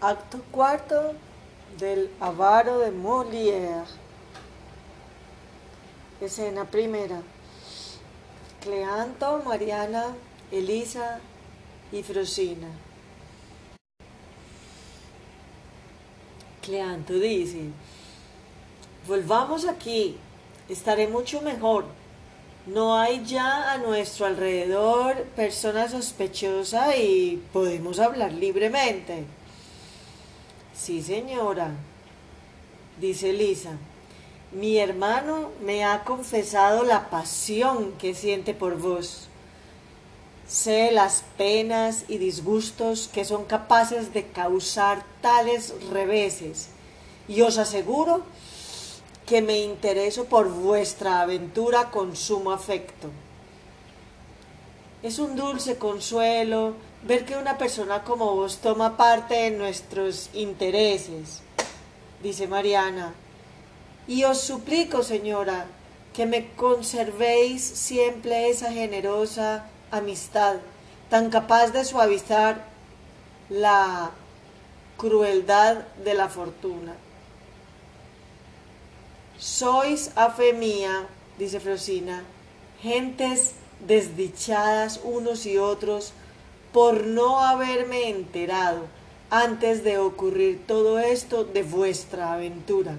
Acto cuarto del Avaro de Molière. Escena primera. Cleanto, Mariana, Elisa y Frosina. Cleanto dice, volvamos aquí, estaré mucho mejor. No hay ya a nuestro alrededor persona sospechosa y podemos hablar libremente. Sí, señora, dice Lisa. Mi hermano me ha confesado la pasión que siente por vos. Sé las penas y disgustos que son capaces de causar tales reveses y os aseguro que me intereso por vuestra aventura con sumo afecto. Es un dulce consuelo ver que una persona como vos toma parte en nuestros intereses, dice Mariana. Y os suplico, señora, que me conservéis siempre esa generosa amistad, tan capaz de suavizar la crueldad de la fortuna. Sois, a fe mía, dice Frosina, gentes desdichadas unos y otros, por no haberme enterado antes de ocurrir todo esto de vuestra aventura.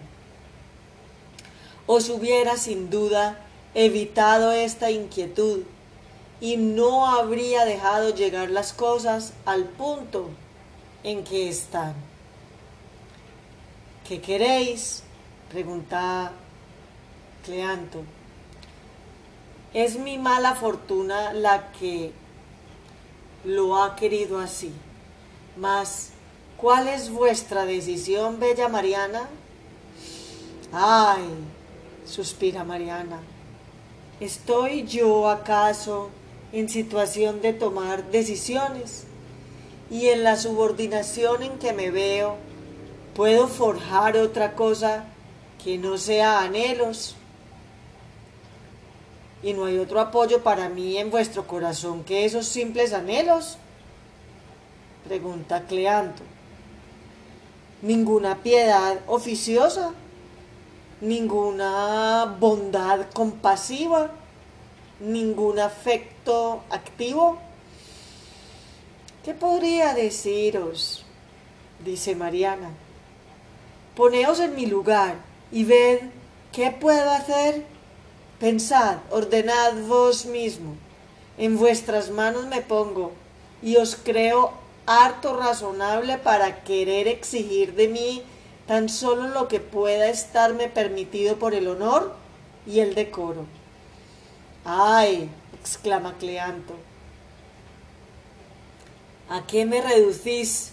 Os hubiera sin duda evitado esta inquietud y no habría dejado llegar las cosas al punto en que están. ¿Qué queréis? pregunta Cleanto. Es mi mala fortuna la que lo ha querido así. Mas, ¿cuál es vuestra decisión, bella Mariana? Ay, suspira Mariana. ¿Estoy yo acaso en situación de tomar decisiones? Y en la subordinación en que me veo, ¿puedo forjar otra cosa que no sea anhelos? Y no hay otro apoyo para mí en vuestro corazón que esos simples anhelos? Pregunta Cleanto. ¿Ninguna piedad oficiosa? ¿Ninguna bondad compasiva? ¿Ningún afecto activo? ¿Qué podría deciros? dice Mariana. Poneos en mi lugar y ved qué puedo hacer Pensad, ordenad vos mismo, en vuestras manos me pongo, y os creo harto razonable para querer exigir de mí tan solo lo que pueda estarme permitido por el honor y el decoro. ¡Ay! exclama Cleanto. ¿A qué me reducís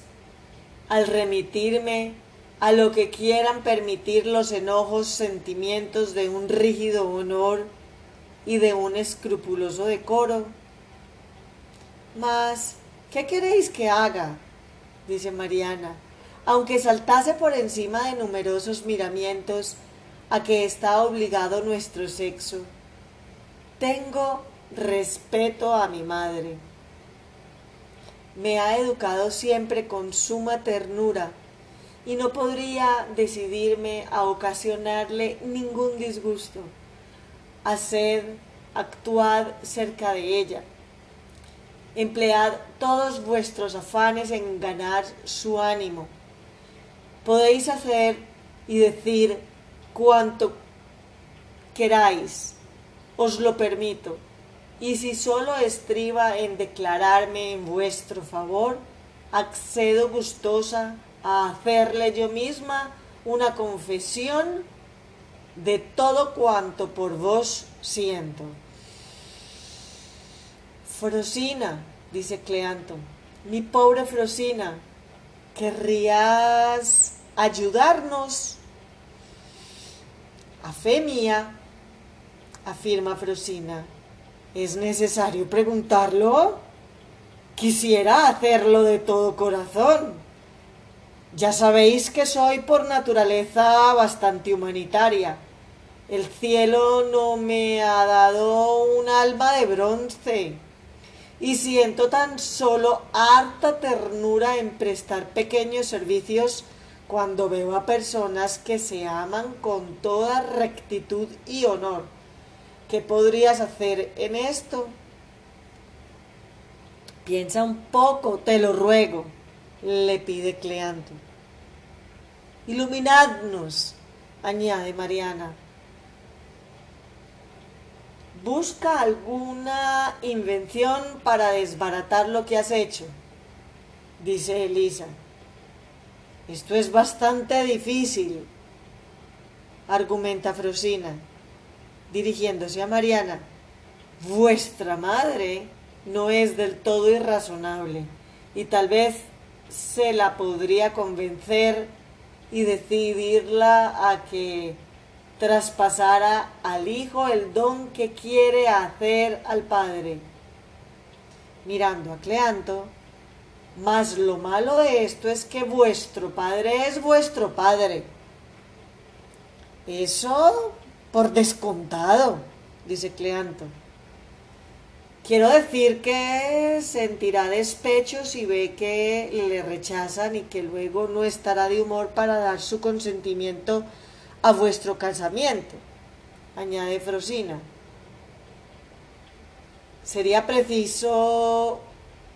al remitirme a lo que quieran permitir los enojos sentimientos de un rígido honor y de un escrupuloso decoro. Mas, ¿qué queréis que haga? dice Mariana, aunque saltase por encima de numerosos miramientos a que está obligado nuestro sexo. Tengo respeto a mi madre. Me ha educado siempre con suma ternura y no podría decidirme a ocasionarle ningún disgusto. Haced, actuad cerca de ella. Emplead todos vuestros afanes en ganar su ánimo. Podéis hacer y decir cuanto queráis, os lo permito. Y si solo estriba en declararme en vuestro favor, accedo gustosa a hacerle yo misma una confesión de todo cuanto por vos siento. Frosina, dice Cleanto, mi pobre Frosina, ¿querrías ayudarnos? A fe mía, afirma Frosina, ¿es necesario preguntarlo? Quisiera hacerlo de todo corazón. Ya sabéis que soy por naturaleza bastante humanitaria. El cielo no me ha dado un alma de bronce. y siento tan solo harta ternura en prestar pequeños servicios cuando veo a personas que se aman con toda rectitud y honor. ¿Qué podrías hacer en esto? Piensa un poco, te lo ruego, le pide Cleanto. Iluminadnos, añade Mariana. Busca alguna invención para desbaratar lo que has hecho, dice Elisa. Esto es bastante difícil, argumenta Frosina, dirigiéndose a Mariana. Vuestra madre no es del todo irrazonable y tal vez se la podría convencer y decidirla a que traspasara al hijo el don que quiere hacer al padre. Mirando a Cleanto, mas lo malo de esto es que vuestro padre es vuestro padre. Eso por descontado, dice Cleanto. Quiero decir que sentirá despecho si ve que le rechazan y que luego no estará de humor para dar su consentimiento a vuestro casamiento, añade Frosina. Sería preciso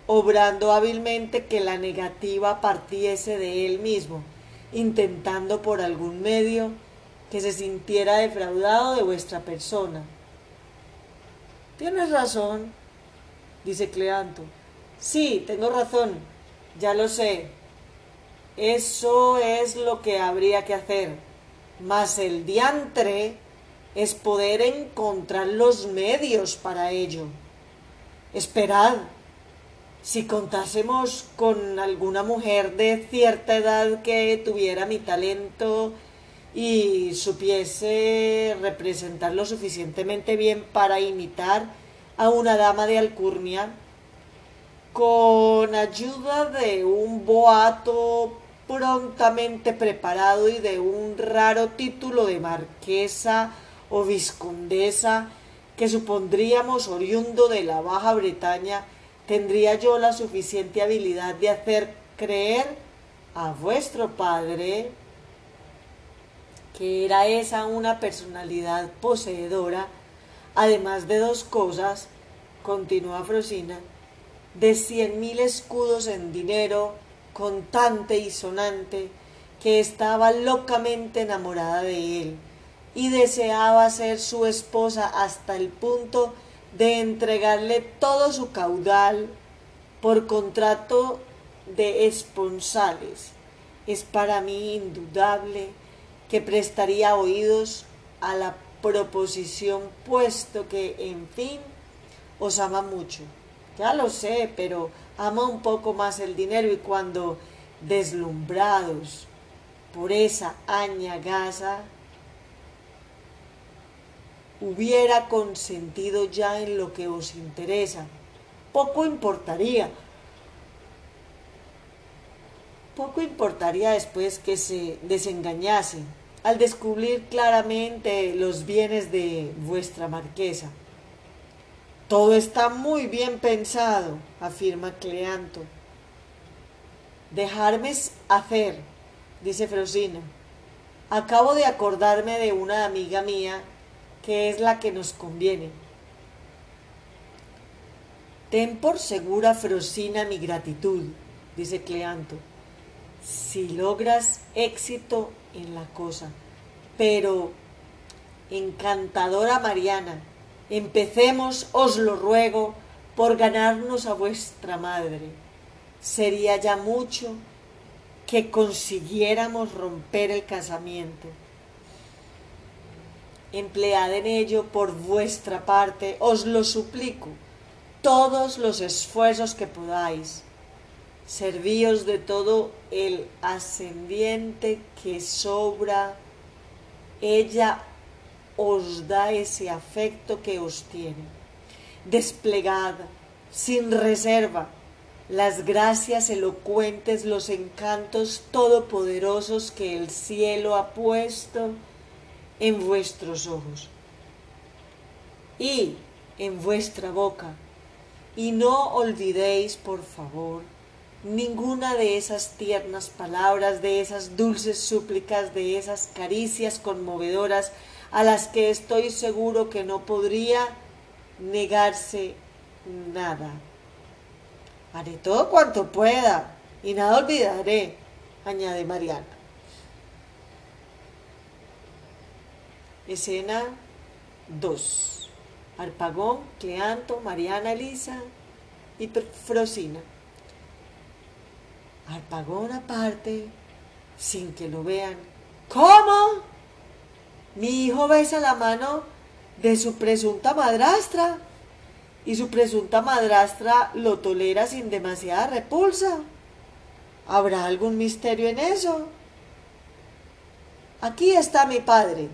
obrando hábilmente que la negativa partiese de él mismo, intentando por algún medio que se sintiera defraudado de vuestra persona. Tienes razón, dice Cleanto. Sí, tengo razón, ya lo sé. Eso es lo que habría que hacer. Mas el diantre es poder encontrar los medios para ello. Esperad, si contásemos con alguna mujer de cierta edad que tuviera mi talento y supiese representar lo suficientemente bien para imitar a una dama de alcurnia, con ayuda de un boato prontamente preparado y de un raro título de marquesa o viscondesa que supondríamos oriundo de la Baja Bretaña, tendría yo la suficiente habilidad de hacer creer a vuestro padre que era esa una personalidad poseedora, además de dos cosas, continúa Frosina, de cien mil escudos en dinero, contante y sonante, que estaba locamente enamorada de él y deseaba ser su esposa hasta el punto de entregarle todo su caudal por contrato de esponsales. Es para mí indudable que prestaría oídos a la proposición, puesto que, en fin, os ama mucho. Ya lo sé, pero ama un poco más el dinero y cuando deslumbrados por esa añagaza, hubiera consentido ya en lo que os interesa. Poco importaría. Poco importaría después que se desengañase al descubrir claramente los bienes de vuestra marquesa. Todo está muy bien pensado, afirma Cleanto. Dejarme hacer, dice Frosina. Acabo de acordarme de una amiga mía que es la que nos conviene. Ten por segura, Frosina, mi gratitud, dice Cleanto, si logras éxito en la cosa. Pero, encantadora Mariana, empecemos, os lo ruego, por ganarnos a vuestra madre. Sería ya mucho que consiguiéramos romper el casamiento emplead en ello por vuestra parte, os lo suplico, todos los esfuerzos que podáis. Servíos de todo el ascendiente que sobra, ella os da ese afecto que os tiene. Desplegad sin reserva las gracias elocuentes, los encantos todopoderosos que el cielo ha puesto en vuestros ojos y en vuestra boca, y no olvidéis, por favor, ninguna de esas tiernas palabras, de esas dulces súplicas, de esas caricias conmovedoras a las que estoy seguro que no podría negarse nada. Haré todo cuanto pueda y nada olvidaré, añade Mariana. Escena 2. Arpagón, Cleanto, Mariana Elisa y Frosina. Arpagón aparte, sin que lo vean. ¿Cómo? Mi hijo besa la mano de su presunta madrastra y su presunta madrastra lo tolera sin demasiada repulsa. ¿Habrá algún misterio en eso? Aquí está mi padre,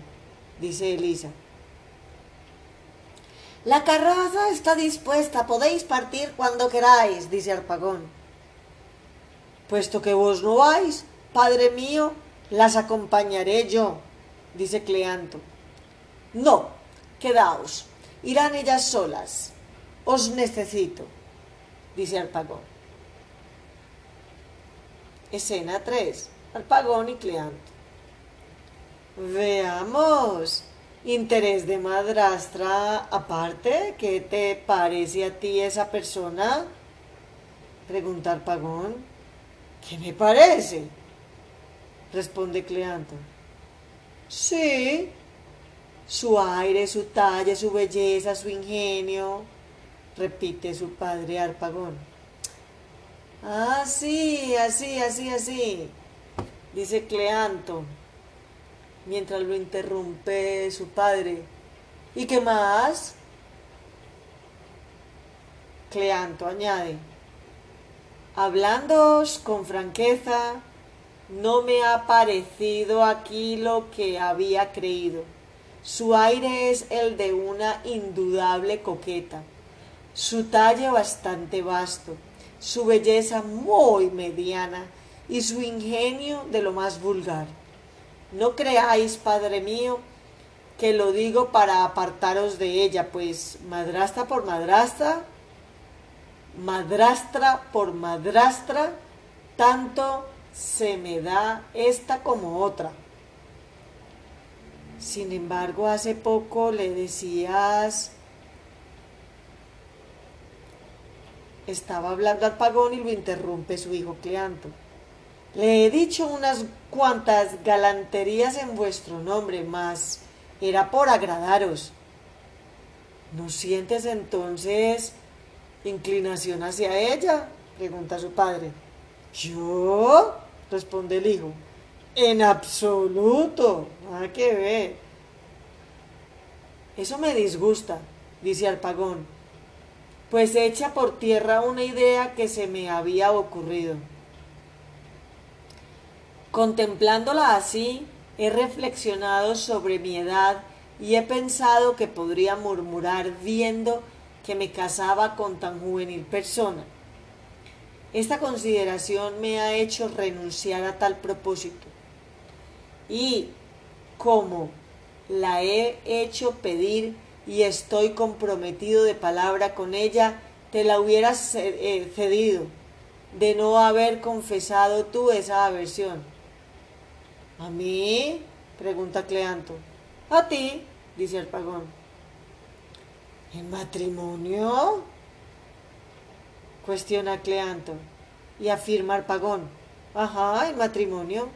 dice Elisa. La carroza está dispuesta, podéis partir cuando queráis, dice Arpagón. Puesto que vos no vais, padre mío, las acompañaré yo, dice Cleanto. No, quedaos, irán ellas solas. Os necesito, dice Arpagón. Escena 3. Arpagón y Cleanto. Veamos. Interés de madrastra aparte, ¿qué te parece a ti esa persona? Pregunta Arpagón. ¿Qué me parece? Responde Cleanto. Sí, su aire, su talla, su belleza, su ingenio, repite su padre Arpagón. Ah, sí, así, así, así, dice Cleanto, mientras lo interrumpe su padre. ¿Y qué más? Cleanto añade, hablándoos con franqueza, no me ha parecido aquí lo que había creído. Su aire es el de una indudable coqueta, su talle bastante vasto, su belleza muy mediana y su ingenio de lo más vulgar. No creáis, Padre mío, que lo digo para apartaros de ella, pues madrastra por madrastra, madrastra por madrastra, tanto se me da esta como otra. Sin embargo, hace poco le decías... Estaba hablando al pagón y lo interrumpe su hijo Cleanto. Le he dicho unas cuantas galanterías en vuestro nombre, mas era por agradaros. ¿No sientes entonces inclinación hacia ella? pregunta su padre. ¿Yo? responde el hijo. En absoluto, nada que ver. Eso me disgusta, dice Alpagón, pues echa por tierra una idea que se me había ocurrido. Contemplándola así, he reflexionado sobre mi edad y he pensado que podría murmurar viendo que me casaba con tan juvenil persona. Esta consideración me ha hecho renunciar a tal propósito. Y como la he hecho pedir y estoy comprometido de palabra con ella, te la hubieras eh, cedido de no haber confesado tú esa aversión. ¿A mí? pregunta Cleanto. A ti, dice el pagón. ¿En matrimonio? cuestiona Cleanto y afirma Arpagón. Ajá, el matrimonio.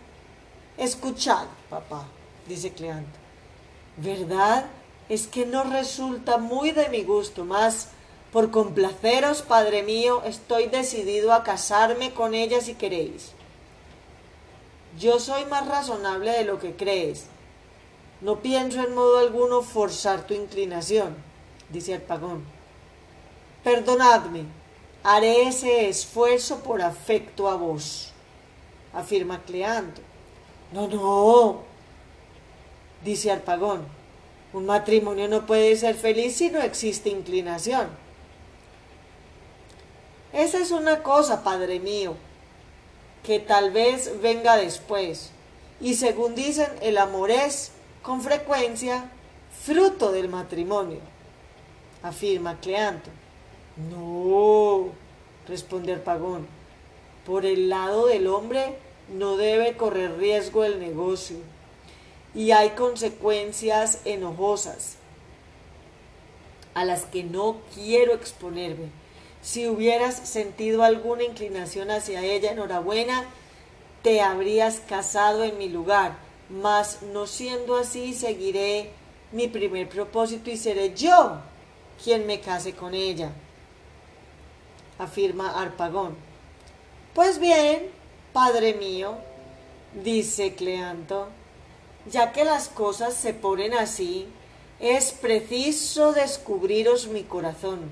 Escuchad, papá, dice Cleanto. ¿Verdad? Es que no resulta muy de mi gusto, más por complaceros, padre mío, estoy decidido a casarme con ella si queréis. Yo soy más razonable de lo que crees. No pienso en modo alguno forzar tu inclinación, dice Arpagón. Perdonadme, haré ese esfuerzo por afecto a vos, afirma Cleanto. No, no, dice Arpagón, un matrimonio no puede ser feliz si no existe inclinación. Esa es una cosa, padre mío, que tal vez venga después. Y según dicen, el amor es, con frecuencia, fruto del matrimonio, afirma Cleanto. No, responde Arpagón. Por el lado del hombre no debe correr riesgo el negocio y hay consecuencias enojosas a las que no quiero exponerme. Si hubieras sentido alguna inclinación hacia ella, enhorabuena, te habrías casado en mi lugar, mas no siendo así, seguiré mi primer propósito y seré yo quien me case con ella, afirma Arpagón. Pues bien, padre mío, dice Cleanto, ya que las cosas se ponen así, es preciso descubriros mi corazón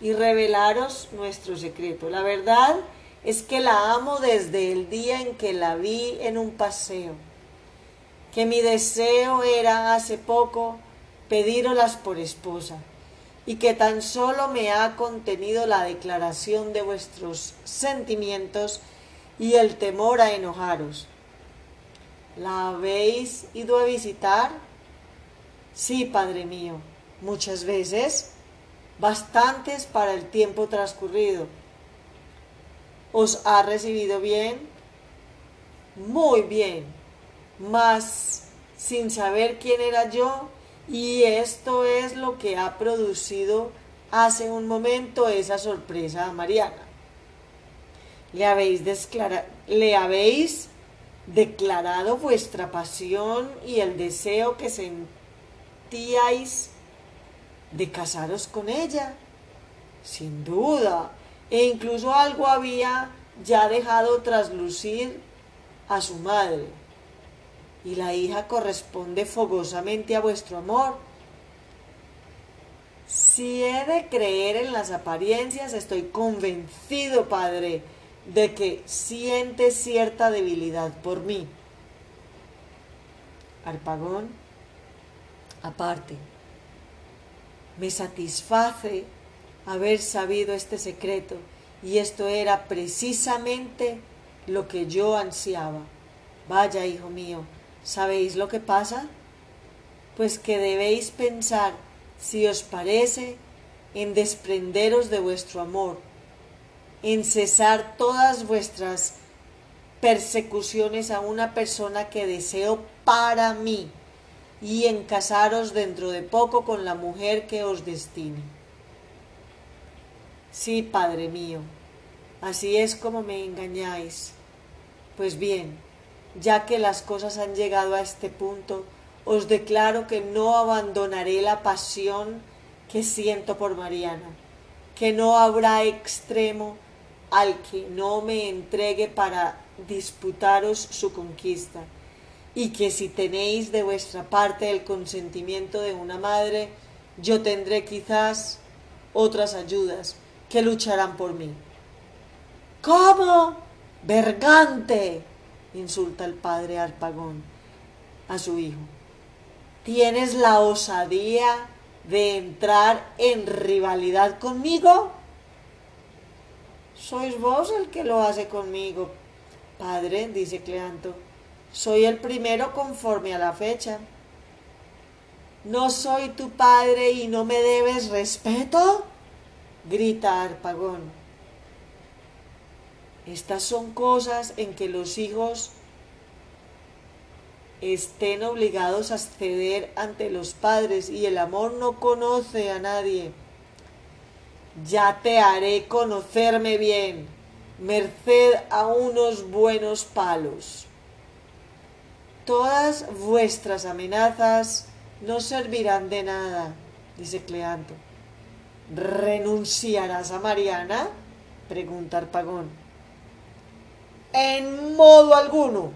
y revelaros nuestro secreto. La verdad es que la amo desde el día en que la vi en un paseo, que mi deseo era hace poco pedírolas por esposa y que tan solo me ha contenido la declaración de vuestros sentimientos y el temor a enojaros. ¿La habéis ido a visitar? Sí, Padre mío, muchas veces, bastantes para el tiempo transcurrido. ¿Os ha recibido bien? Muy bien, mas sin saber quién era yo, y esto es lo que ha producido hace un momento esa sorpresa a Mariana. Le habéis, le habéis declarado vuestra pasión y el deseo que sentís de casaros con ella? Sin duda. E incluso algo había ya dejado traslucir a su madre. Y la hija corresponde fogosamente a vuestro amor. Si he de creer en las apariencias, estoy convencido, Padre, de que siente cierta debilidad por mí. Arpagón aparte. Me satisface haber sabido este secreto y esto era precisamente lo que yo ansiaba. Vaya, hijo mío, ¿sabéis lo que pasa? Pues que debéis pensar, si os parece, en desprenderos de vuestro amor, en cesar todas vuestras persecuciones a una persona que deseo para mí y en casaros dentro de poco con la mujer que os destine. Sí, Padre mío, así es como me engañáis. Pues bien, ya que las cosas han llegado a este punto, os declaro que no abandonaré la pasión que siento por Mariana, que no habrá extremo al que no me entregue para disputaros su conquista y que si tenéis de vuestra parte el consentimiento de una madre, yo tendré quizás otras ayudas que lucharán por mí. ¿Cómo? Bergante, insulta el padre Arpagón a su hijo. ¿Tienes la osadía de entrar en rivalidad conmigo? Sois vos el que lo hace conmigo, padre, dice Cleanto soy el primero conforme a la fecha. ¿No soy tu padre y no me debes respeto? grita Arpagón. Estas son cosas en que los hijos estén obligados a ceder ante los padres y el amor no conoce a nadie. Ya te haré conocerme bien, merced a unos buenos palos. Todas vuestras amenazas no servirán de nada, dice Cleanto. ¿Renunciarás a Mariana? pregunta Arpagón. En modo alguno,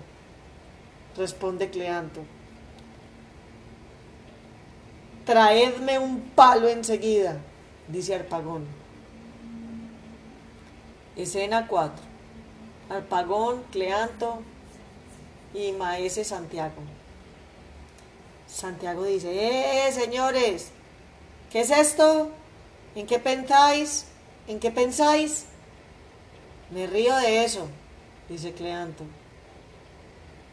responde Cleanto. Traedme un palo enseguida, dice Arpagón. Escena 4. Arpagón, Cleanto, y Maese Santiago. Santiago dice, ¡eh, señores! ¿Qué es esto? ¿En qué pensáis? ¿En qué pensáis? Me río de eso, dice Cleanto.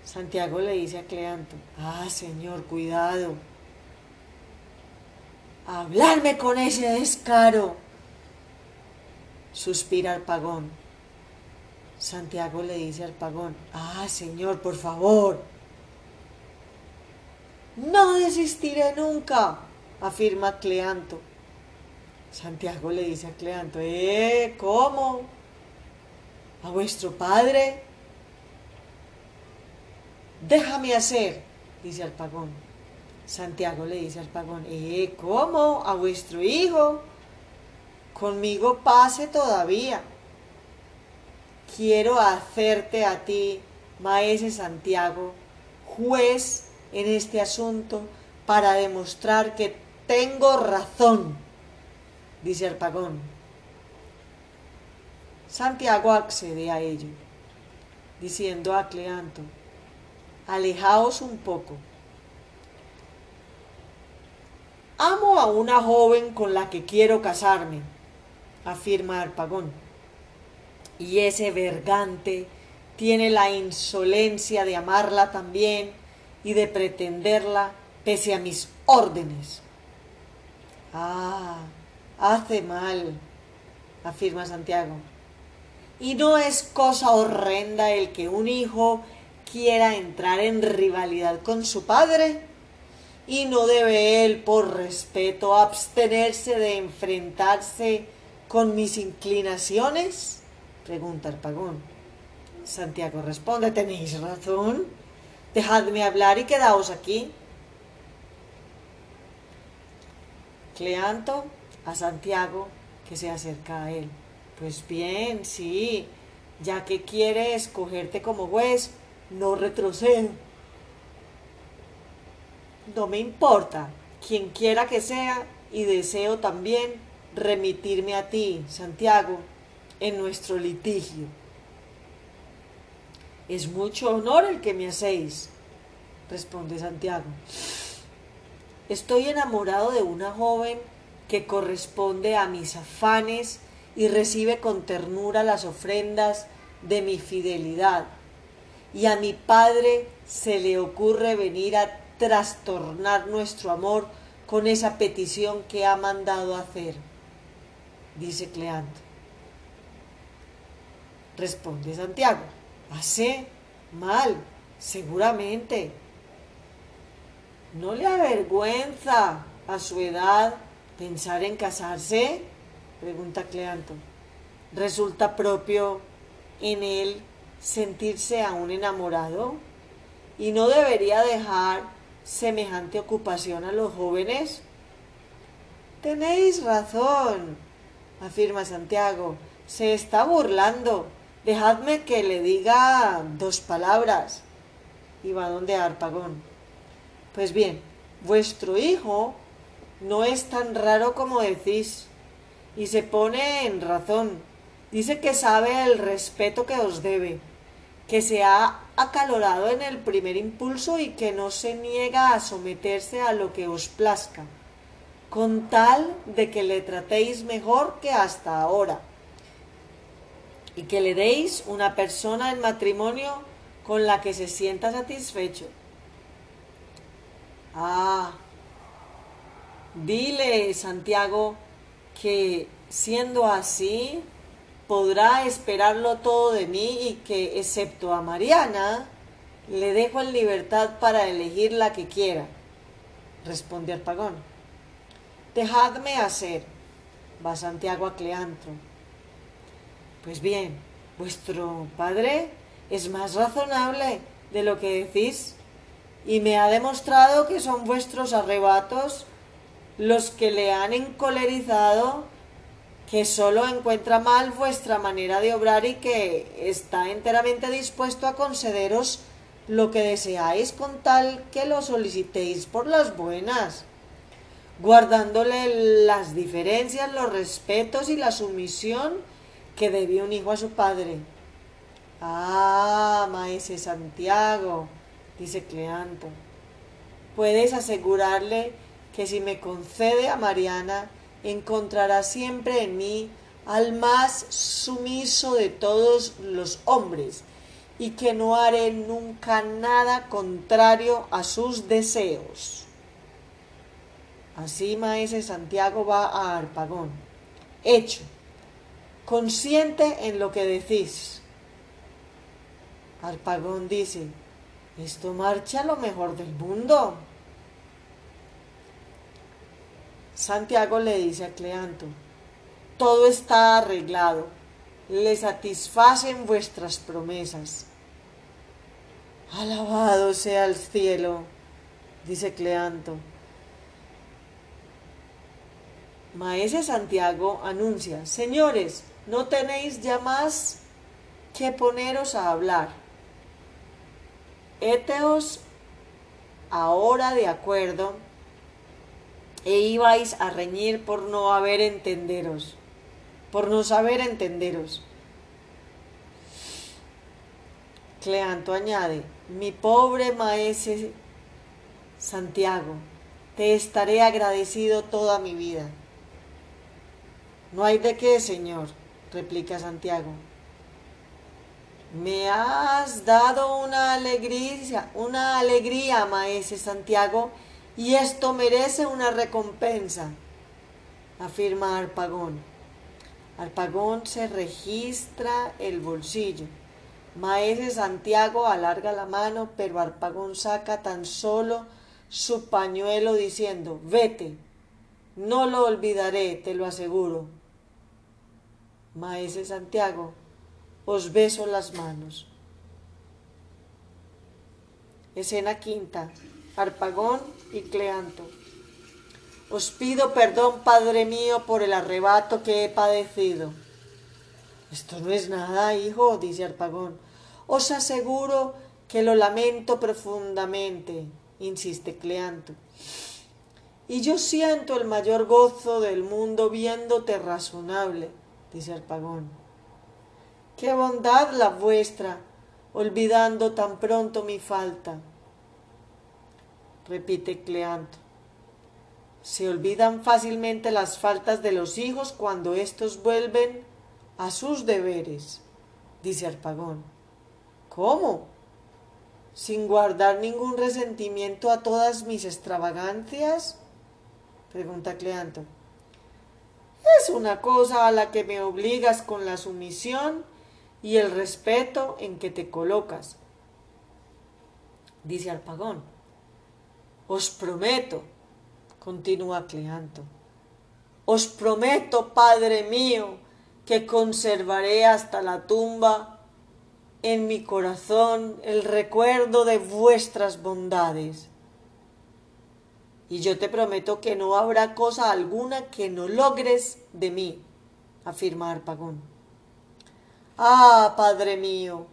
Santiago le dice a Cleanto, ah, señor, cuidado. Hablarme con ese descaro. suspira Arpagón. Santiago le dice a Arpagón, ah, señor, por favor. No desistiré nunca, afirma Cleanto. Santiago le dice a Cleanto, ¿eh? ¿Cómo? ¿A vuestro padre? Déjame hacer, dice Arpagón. Santiago le dice al Arpagón, ¿eh? ¿Cómo? ¿A vuestro hijo? Conmigo pase todavía. Quiero hacerte a ti, maese Santiago, juez en este asunto para demostrar que tengo razón, dice Arpagón. Santiago accede a ello, diciendo a Cleanto, alejaos un poco. Amo a una joven con la que quiero casarme, afirma Arpagón. Y ese vergante tiene la insolencia de amarla también y de pretenderla pese a mis órdenes. Ah, hace mal, afirma Santiago. Y no es cosa horrenda el que un hijo quiera entrar en rivalidad con su padre. Y no debe él, por respeto, abstenerse de enfrentarse con mis inclinaciones. Pregunta Arpagón. Santiago responde, tenéis razón. Dejadme hablar y quedaos aquí. Cleanto a Santiago que se acerca a él. Pues bien, sí, ya que quiere escogerte como juez, no retrocedo. No me importa, quien quiera que sea, y deseo también remitirme a ti, Santiago, en nuestro litigio. Es mucho honor el que me hacéis, responde Santiago. Estoy enamorado de una joven que corresponde a mis afanes y recibe con ternura las ofrendas de mi fidelidad. Y a mi padre se le ocurre venir a trastornar nuestro amor con esa petición que ha mandado hacer, dice Cleanto. Responde Santiago, hace mal, seguramente. ¿No le avergüenza a su edad pensar en casarse? Pregunta Cleanto. ¿Resulta propio en él sentirse aún enamorado? ¿Y no debería dejar semejante ocupación a los jóvenes? Tenéis razón, afirma Santiago. Se está burlando. Dejadme que le diga dos palabras. Y va donde Arpagón. Pues bien, vuestro hijo no es tan raro como decís, y se pone en razón. Dice que sabe el respeto que os debe, que se ha acalorado en el primer impulso y que no se niega a someterse a lo que os plazca, con tal de que le tratéis mejor que hasta ahora, y que le deis una persona en matrimonio con la que se sienta satisfecho. Ah, dile, Santiago, que siendo así, podrá esperarlo todo de mí y que, excepto a Mariana, le dejo en libertad para elegir la que quiera, respondió Arpagón. Dejadme hacer, va Santiago a Cleantro. Pues bien, vuestro padre es más razonable de lo que decís y me ha demostrado que son vuestros arrebatos los que le han encolerizado, que solo encuentra mal vuestra manera de obrar y que está enteramente dispuesto a concederos lo que deseáis con tal que lo solicitéis por las buenas, guardándole las diferencias, los respetos y la sumisión que debía un hijo a su padre. Ah, maese Santiago, dice Cleanto. Puedes asegurarle que si me concede a Mariana, encontrará siempre en mí al más sumiso de todos los hombres, y que no haré nunca nada contrario a sus deseos. Así maese Santiago va a Arpagón. Hecho. consciente en lo que decís. Arpagón dice, esto marcha lo mejor del mundo. Santiago le dice a Cleanto, todo está arreglado, le satisfacen vuestras promesas. Alabado sea el cielo, dice Cleanto. Maese Santiago anuncia, señores, no tenéis ya más que poneros a hablar. Éteos ahora de acuerdo e ibais a reñir por no haber entenderos, por no saber entenderos. Cleanto añade, mi pobre maese Santiago, te estaré agradecido toda mi vida. No hay de qué, señor, replica Santiago. Me has dado una alegría, una alegría, maese Santiago, y esto merece una recompensa, afirma Arpagón. Arpagón se registra el bolsillo. Maese Santiago alarga la mano, pero Arpagón saca tan solo su pañuelo diciendo, vete, no lo olvidaré, te lo aseguro. Maese Santiago, os beso las manos. Escena quinta. Arpagón y Cleanto. Os pido perdón, Padre mío, por el arrebato que he padecido. Esto no es nada, hijo, dice Arpagón. Os aseguro que lo lamento profundamente, insiste Cleanto. Y yo siento el mayor gozo del mundo viéndote razonable, dice Arpagón. Qué bondad la vuestra, olvidando tan pronto mi falta repite Cleanto. Se olvidan fácilmente las faltas de los hijos cuando éstos vuelven a sus deberes, dice Arpagón. ¿Cómo? ¿Sin guardar ningún resentimiento a todas mis extravagancias? pregunta Cleanto. Es una cosa a la que me obligas con la sumisión y el respeto en que te colocas, dice Arpagón. Os prometo, continúa Cleanto, os prometo, Padre mío, que conservaré hasta la tumba en mi corazón el recuerdo de vuestras bondades. Y yo te prometo que no habrá cosa alguna que no logres de mí, afirma Arpagón. Ah, Padre mío,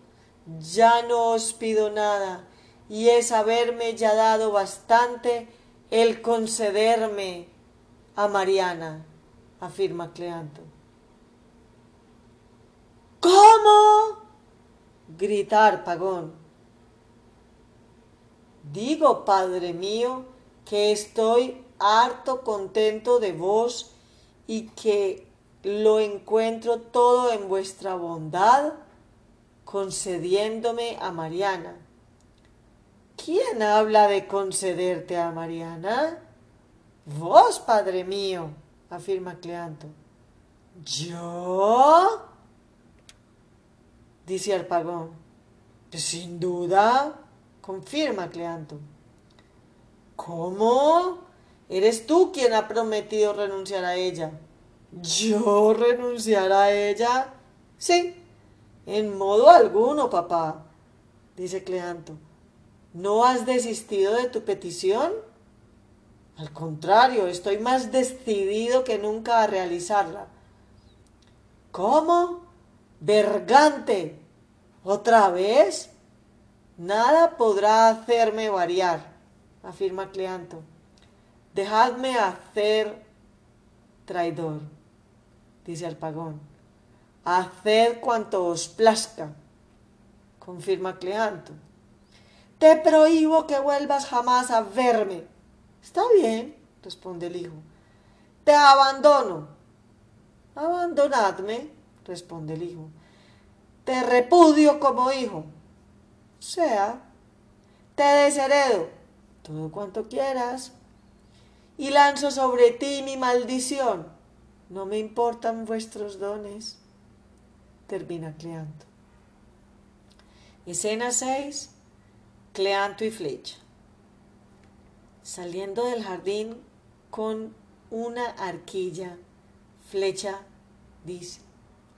ya no os pido nada, y es haberme ya dado bastante el concederme a Mariana, afirma Cleanto. ¿Cómo? gritar Pagón. Digo, Padre mío, que estoy harto contento de vos y que lo encuentro todo en vuestra bondad, concediéndome a Mariana ¿Quién habla de concederte a Mariana? Vos, padre mío, afirma Cleanto. ¿Yo? dice Arpagón. Sin duda, confirma Cleanto. ¿Cómo? ¿Eres tú quien ha prometido renunciar a ella? ¿Yo renunciar a ella? Sí, en modo alguno, papá, dice Cleanto. ¿No has desistido de tu petición? Al contrario, estoy más decidido que nunca a realizarla. ¿Cómo? Vergante. ¿Otra vez? Nada podrá hacerme variar, afirma Cleanto. Dejadme hacer traidor, dice Alpagón. Haced cuanto os plazca, confirma Cleanto. Te prohíbo que vuelvas jamás a verme. Está bien, responde el hijo. Te abandono. Abandonadme, responde el hijo. Te repudio como hijo. Sea. Te desheredo. Todo cuanto quieras. Y lanzo sobre ti mi maldición. No me importan vuestros dones. termina Cleanto. Escena 6. Cleanto y Flecha. Saliendo del jardín con una arquilla, Flecha dice,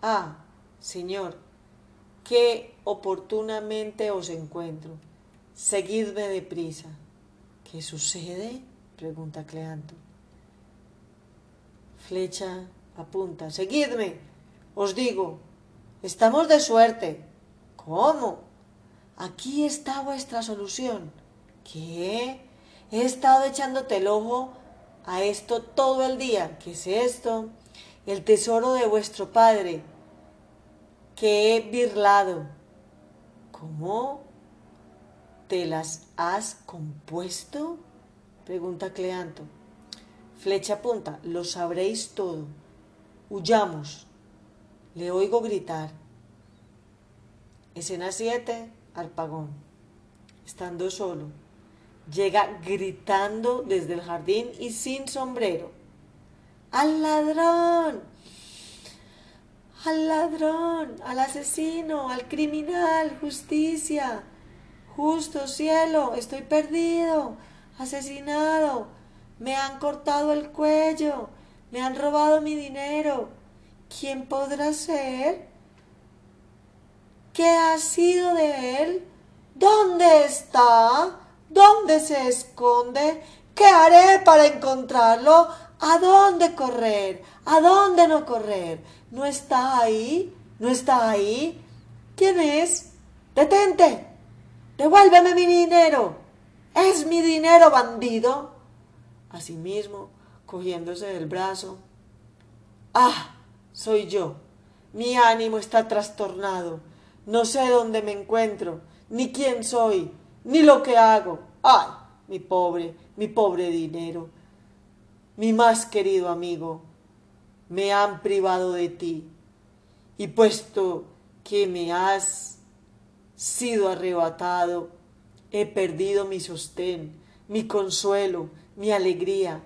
Ah, Señor, que oportunamente os encuentro. Seguidme deprisa. ¿Qué sucede? pregunta Cleanto. Flecha apunta. Seguidme. Os digo, estamos de suerte. ¿Cómo? Aquí está vuestra solución. ¿Qué? He estado echándote el ojo a esto todo el día. ¿Qué es esto? El tesoro de vuestro padre, que he birlado. ¿Cómo? ¿Te las has compuesto? Pregunta Cleanto. Flecha punta, lo sabréis todo. Huyamos. Le oigo gritar. Escena 7, Arpagón. Estando solo. Llega gritando desde el jardín y sin sombrero. ¡Al ladrón! ¡Al ladrón! ¡Al asesino! ¡Al criminal! ¡Justicia! Justo cielo, estoy perdido, asesinado, me han cortado el cuello, me han robado mi dinero. ¿Quién podrá ser? ¿Qué ha sido de él? ¿Dónde está? ¿Dónde se esconde? ¿Qué haré para encontrarlo? ¿A dónde correr? ¿A dónde no correr? ¿No está ahí? ¿No está ahí? ¿Quién es? Detente. Devuélveme mi dinero. Es mi dinero, bandido. Asimismo, cogiéndose del brazo. Ah, soy yo. Mi ánimo está trastornado. No sé dónde me encuentro, ni quién soy, ni lo que hago. Ay, mi pobre, mi pobre dinero. Mi más querido amigo, me han privado de ti. Y puesto que me has sido arrebatado, he perdido mi sostén, mi consuelo, mi alegría.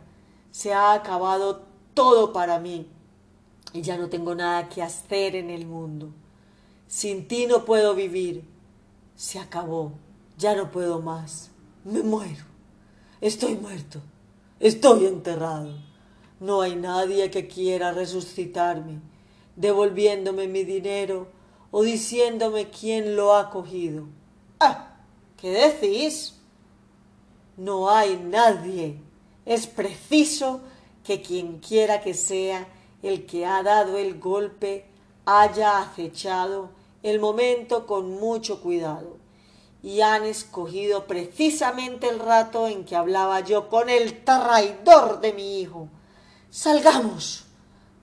Se ha acabado todo para mí y ya no tengo nada que hacer en el mundo. Sin ti no puedo vivir. Se acabó. Ya no puedo más. Me muero. Estoy muerto. Estoy enterrado. No hay nadie que quiera resucitarme, devolviéndome mi dinero o diciéndome quién lo ha cogido. ¡Ah! ¿Qué decís? No hay nadie. Es preciso que quien quiera que sea el que ha dado el golpe haya acechado el momento con mucho cuidado y han escogido precisamente el rato en que hablaba yo con el traidor de mi hijo. Salgamos.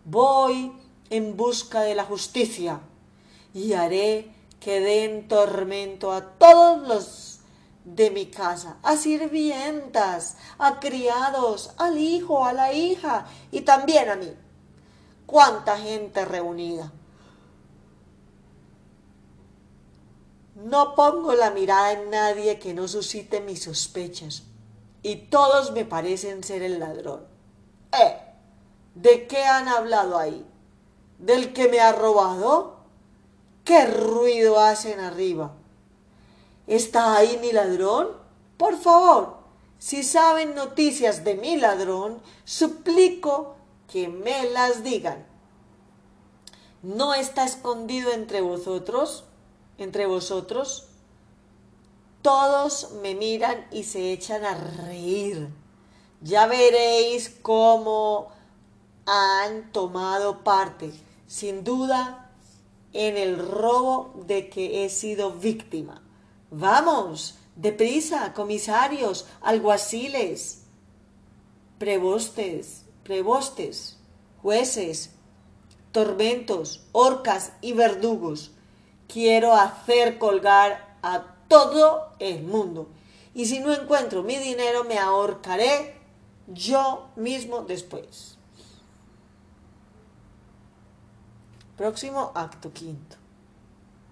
Voy en busca de la justicia y haré que den tormento a todos los de mi casa, a sirvientas, a criados, al hijo, a la hija y también a mí. Cuánta gente reunida. No pongo la mirada en nadie que no suscite mis sospechas, y todos me parecen ser el ladrón. ¿Eh? ¿De qué han hablado ahí? ¿Del que me ha robado? ¿Qué ruido hacen arriba? ¿Está ahí mi ladrón? Por favor, si saben noticias de mi ladrón, suplico que me las digan. ¿No está escondido entre vosotros? ¿Entre vosotros? Todos me miran y se echan a reír. Ya veréis cómo han tomado parte. Sin duda, en el robo de que he sido víctima. Vamos, deprisa, comisarios, alguaciles, prebostes, prebostes, jueces, tormentos, orcas y verdugos. Quiero hacer colgar a todo el mundo. Y si no encuentro mi dinero, me ahorcaré yo mismo después. Próximo acto quinto.